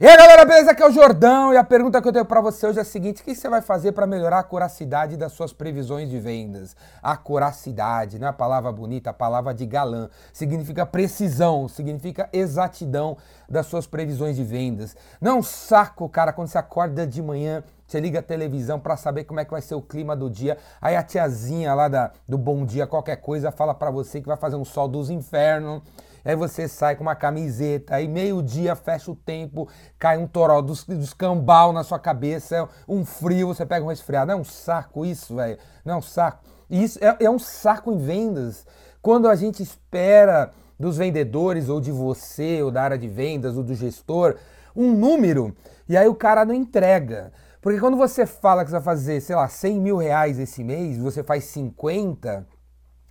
E aí galera, beleza? Aqui é o Jordão e a pergunta que eu tenho para você hoje é a seguinte: o que você vai fazer para melhorar a curacidade das suas previsões de vendas? A curacidade, não é a palavra bonita, a palavra de galã. Significa precisão, significa exatidão das suas previsões de vendas. Não é um saco, cara, quando você acorda de manhã, você liga a televisão para saber como é que vai ser o clima do dia. Aí a tiazinha lá da, do Bom Dia, qualquer coisa, fala para você que vai fazer um sol dos infernos Aí você sai com uma camiseta, aí meio-dia fecha o tempo, cai um toró dos, dos cambal na sua cabeça, um frio, você pega um resfriado. Não é um saco isso, velho. Não é um saco. Isso é, é um saco em vendas. Quando a gente espera dos vendedores, ou de você, ou da área de vendas, ou do gestor, um número, e aí o cara não entrega. Porque quando você fala que você vai fazer, sei lá, 100 mil reais esse mês, você faz 50,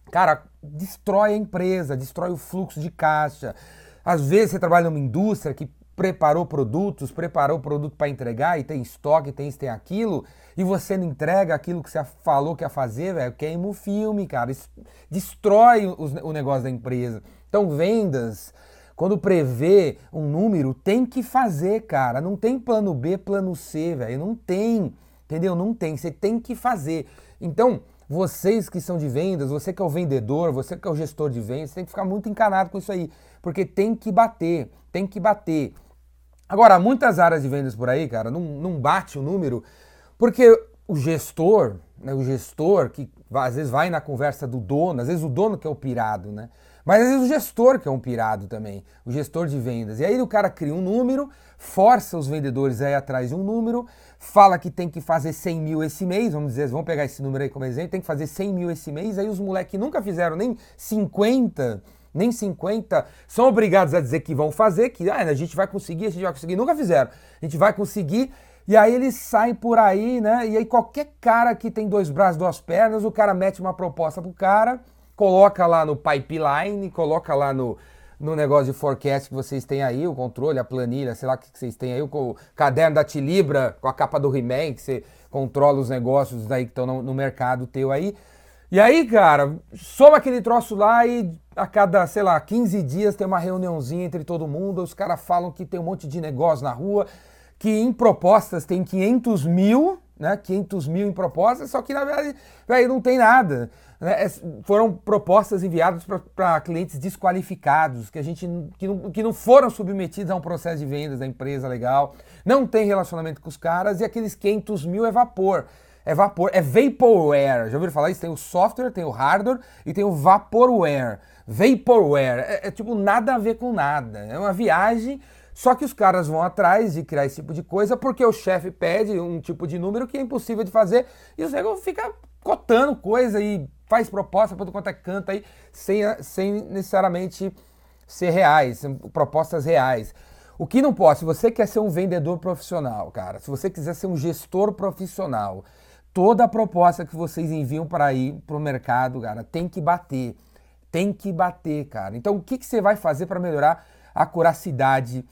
cara, destrói a empresa, destrói o fluxo de caixa. Às vezes você trabalha numa indústria que preparou produtos, preparou o produto para entregar e tem estoque, tem isso, tem aquilo, e você não entrega aquilo que você falou que ia fazer, velho, queima o filme, cara. Isso destrói o, o negócio da empresa. Então, vendas, quando prevê um número, tem que fazer, cara. Não tem plano B, plano C, velho. Não tem. Entendeu? Não tem. Você tem que fazer. Então, vocês que são de vendas, você que é o vendedor, você que é o gestor de vendas, tem que ficar muito encanado com isso aí, porque tem que bater, tem que bater. Agora, muitas áreas de vendas por aí, cara, não, não bate o número, porque o gestor, né, o gestor que às vezes vai na conversa do dono, às vezes o dono que é o pirado, né? Mas às vezes o gestor que é um pirado também, o gestor de vendas. E aí o cara cria um número, força os vendedores aí atrás de um número, fala que tem que fazer 100 mil esse mês, vamos dizer, vamos pegar esse número aí como exemplo, tem que fazer 100 mil esse mês, aí os moleques nunca fizeram nem 50, nem 50, são obrigados a dizer que vão fazer, que ah, a gente vai conseguir, a gente vai conseguir, nunca fizeram, a gente vai conseguir, e aí eles saem por aí, né, e aí qualquer cara que tem dois braços, duas pernas, o cara mete uma proposta pro cara coloca lá no pipeline, coloca lá no, no negócio de forecast que vocês têm aí, o controle, a planilha, sei lá o que vocês têm aí, o caderno da Tilibra com a capa do He-Man, que você controla os negócios aí que estão no, no, mercado teu aí. E aí, cara, soma aquele troço lá e a cada, sei lá, 15 dias tem uma reuniãozinha entre todo mundo, os caras falam que tem um monte de negócio na rua, que em propostas tem 500 mil, né? 500 mil em propostas, só que na verdade véio, não tem nada. Né? É, foram propostas enviadas para clientes desqualificados, que a gente que não, que não foram submetidos a um processo de vendas da empresa legal, não tem relacionamento com os caras, e aqueles 500 mil é vapor. É vapor, é vaporware. Já ouviram falar isso? Tem o software, tem o hardware e tem o vaporware. Vaporware. É, é tipo nada a ver com nada. É uma viagem só que os caras vão atrás de criar esse tipo de coisa porque o chefe pede um tipo de número que é impossível de fazer e o nego fica cotando coisa e faz proposta para quanto é canto aí sem, sem necessariamente ser reais, propostas reais. O que não pode, se você quer ser um vendedor profissional, cara, se você quiser ser um gestor profissional, toda a proposta que vocês enviam para ir para o mercado, cara, tem que bater. Tem que bater, cara. Então, o que, que você vai fazer para melhorar a curacidade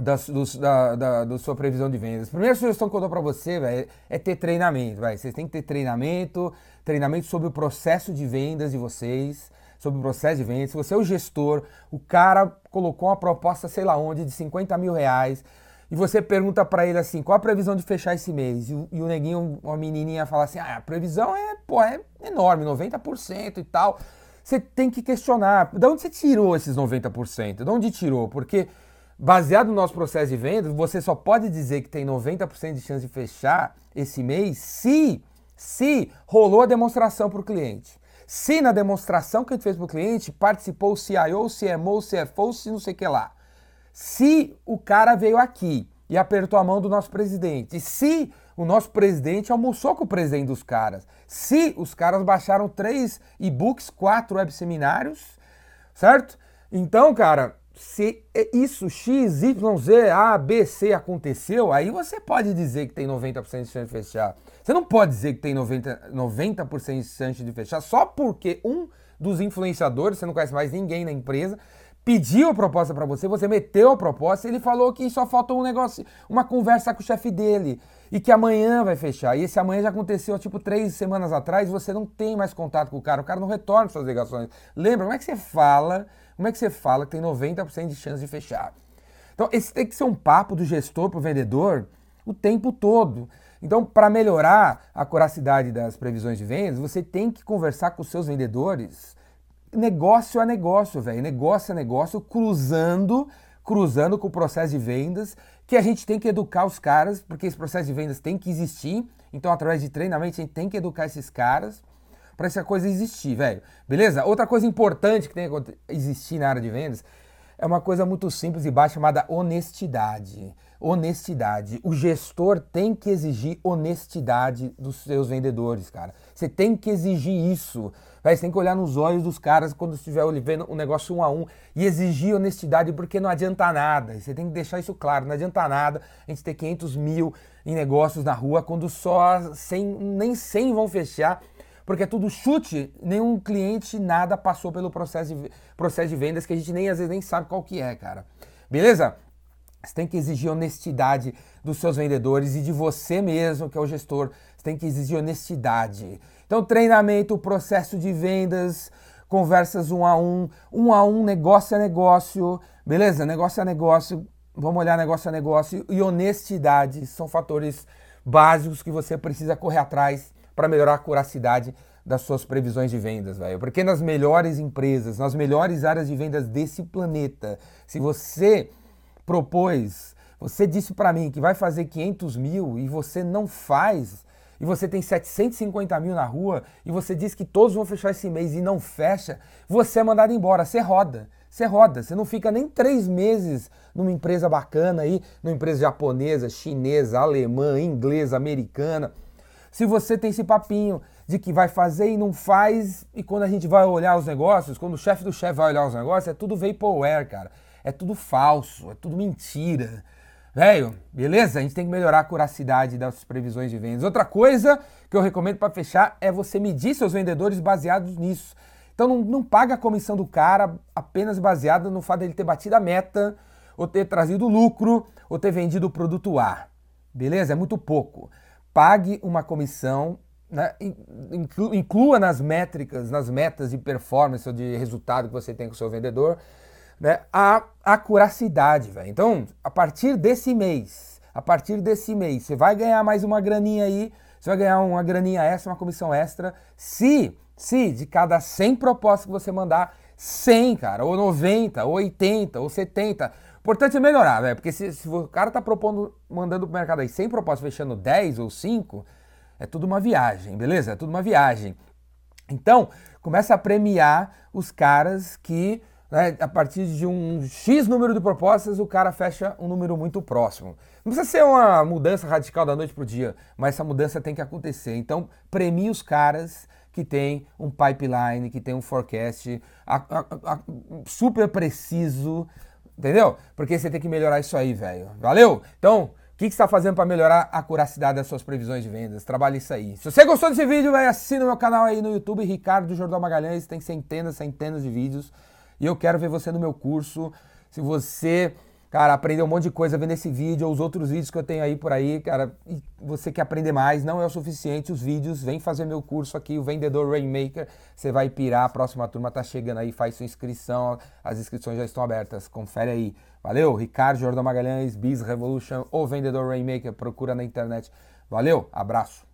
da, do, da, da, da, sua previsão de vendas. A primeira sugestão que eu dou para você véio, é ter treinamento. Véio. Vocês têm que ter treinamento, treinamento sobre o processo de vendas de vocês, sobre o processo de vendas. Se você é o gestor, o cara colocou uma proposta, sei lá onde, de 50 mil reais, e você pergunta para ele assim, qual a previsão de fechar esse mês? E o, e o neguinho, uma menininha fala assim, ah, a previsão é, pô, é enorme, 90% e tal. Você tem que questionar, de onde você tirou esses 90%? De onde tirou? Porque baseado no nosso processo de venda, você só pode dizer que tem 90% de chance de fechar esse mês se, se rolou a demonstração para o cliente. Se na demonstração que a gente fez para o cliente participou o CIO, o CMO, o CFO, se não sei o que lá. Se o cara veio aqui e apertou a mão do nosso presidente. Se o nosso presidente almoçou com o presidente dos caras. Se os caras baixaram três e-books, quatro web seminários, certo? Então, cara, se isso X, Y, Z, A, B, C aconteceu, aí você pode dizer que tem 90% de chance de fechar. Você não pode dizer que tem 90%, 90 de chance de fechar só porque um dos influenciadores, você não conhece mais ninguém na empresa, pediu a proposta para você, você meteu a proposta, ele falou que só falta um negócio, uma conversa com o chefe dele e que amanhã vai fechar. E esse amanhã já aconteceu tipo três semanas atrás, você não tem mais contato com o cara, o cara não retorna suas ligações. Lembra, como é que você fala como é que você fala que tem 90% de chance de fechar? Então, esse tem que ser um papo do gestor para o vendedor o tempo todo. Então, para melhorar a curacidade das previsões de vendas, você tem que conversar com os seus vendedores negócio a negócio, velho. Negócio a negócio, cruzando, cruzando com o processo de vendas, que a gente tem que educar os caras, porque esse processo de vendas tem que existir. Então, através de treinamento, a gente tem que educar esses caras para essa coisa existir, velho. Beleza? Outra coisa importante que tem que existir na área de vendas é uma coisa muito simples e baixa chamada honestidade. Honestidade. O gestor tem que exigir honestidade dos seus vendedores, cara. Você tem que exigir isso. Você tem que olhar nos olhos dos caras quando estiver vendo o um negócio um a um e exigir honestidade, porque não adianta nada. Você tem que deixar isso claro. Não adianta nada a gente ter 500 mil em negócios na rua quando só 100, nem 100 vão fechar porque é tudo chute, nenhum cliente nada passou pelo processo de, processo de vendas que a gente nem às vezes nem sabe qual que é, cara. Beleza? Você tem que exigir honestidade dos seus vendedores e de você mesmo, que é o gestor. Você tem que exigir honestidade. Então, treinamento, processo de vendas, conversas um a um, um a um, negócio a negócio, beleza? Negócio a negócio, vamos olhar negócio a negócio e honestidade são fatores básicos que você precisa correr atrás para melhorar a curacidade das suas previsões de vendas, velho. Porque nas melhores empresas, nas melhores áreas de vendas desse planeta, se você propôs, você disse para mim que vai fazer 500 mil e você não faz, e você tem 750 mil na rua, e você diz que todos vão fechar esse mês e não fecha, você é mandado embora, você roda. Você roda, você não fica nem três meses numa empresa bacana aí, numa empresa japonesa, chinesa, alemã, inglesa, americana. Se você tem esse papinho de que vai fazer e não faz, e quando a gente vai olhar os negócios, quando o chefe do chefe vai olhar os negócios, é tudo vaporware, cara. É tudo falso, é tudo mentira. Velho, beleza? A gente tem que melhorar a curacidade das previsões de vendas. Outra coisa que eu recomendo para fechar é você medir seus vendedores baseados nisso. Então não, não paga a comissão do cara apenas baseada no fato dele ter batido a meta, ou ter trazido lucro, ou ter vendido o produto A. Beleza? É muito pouco pague uma comissão, né, inclua nas métricas, nas metas de performance ou de resultado que você tem com o seu vendedor, né, a acuracidade, velho. Então, a partir desse mês, a partir desse mês, você vai ganhar mais uma graninha aí, você vai ganhar uma graninha extra, uma comissão extra, se, se de cada 100 propostas que você mandar, 100, cara, ou 90, ou 80, ou 70, importante é melhorar, velho. Porque se, se, o cara tá propondo, mandando pro mercado aí 100 propostas, fechando 10 ou 5, é tudo uma viagem, beleza? É tudo uma viagem. Então, começa a premiar os caras que, né, a partir de um X número de propostas, o cara fecha um número muito próximo. Não precisa ser uma mudança radical da noite pro dia, mas essa mudança tem que acontecer. Então, premie os caras que tem um pipeline, que tem um forecast a, a, a, super preciso, Entendeu? Porque você tem que melhorar isso aí, velho. Valeu? Então, o que, que você está fazendo para melhorar a curacidade das suas previsões de vendas? Trabalhe isso aí. Se você gostou desse vídeo, velho, assina o meu canal aí no YouTube, Ricardo Jordão Magalhães. Tem centenas, centenas de vídeos. E eu quero ver você no meu curso. Se você cara, aprender um monte de coisa vendo esse vídeo ou os outros vídeos que eu tenho aí por aí, cara, e você quer aprender mais, não é o suficiente os vídeos, vem fazer meu curso aqui, o Vendedor Rainmaker, você vai pirar, a próxima turma tá chegando aí, faz sua inscrição, as inscrições já estão abertas, confere aí. Valeu, Ricardo Jordão Magalhães, Biz Revolution ou Vendedor Rainmaker, procura na internet. Valeu, abraço.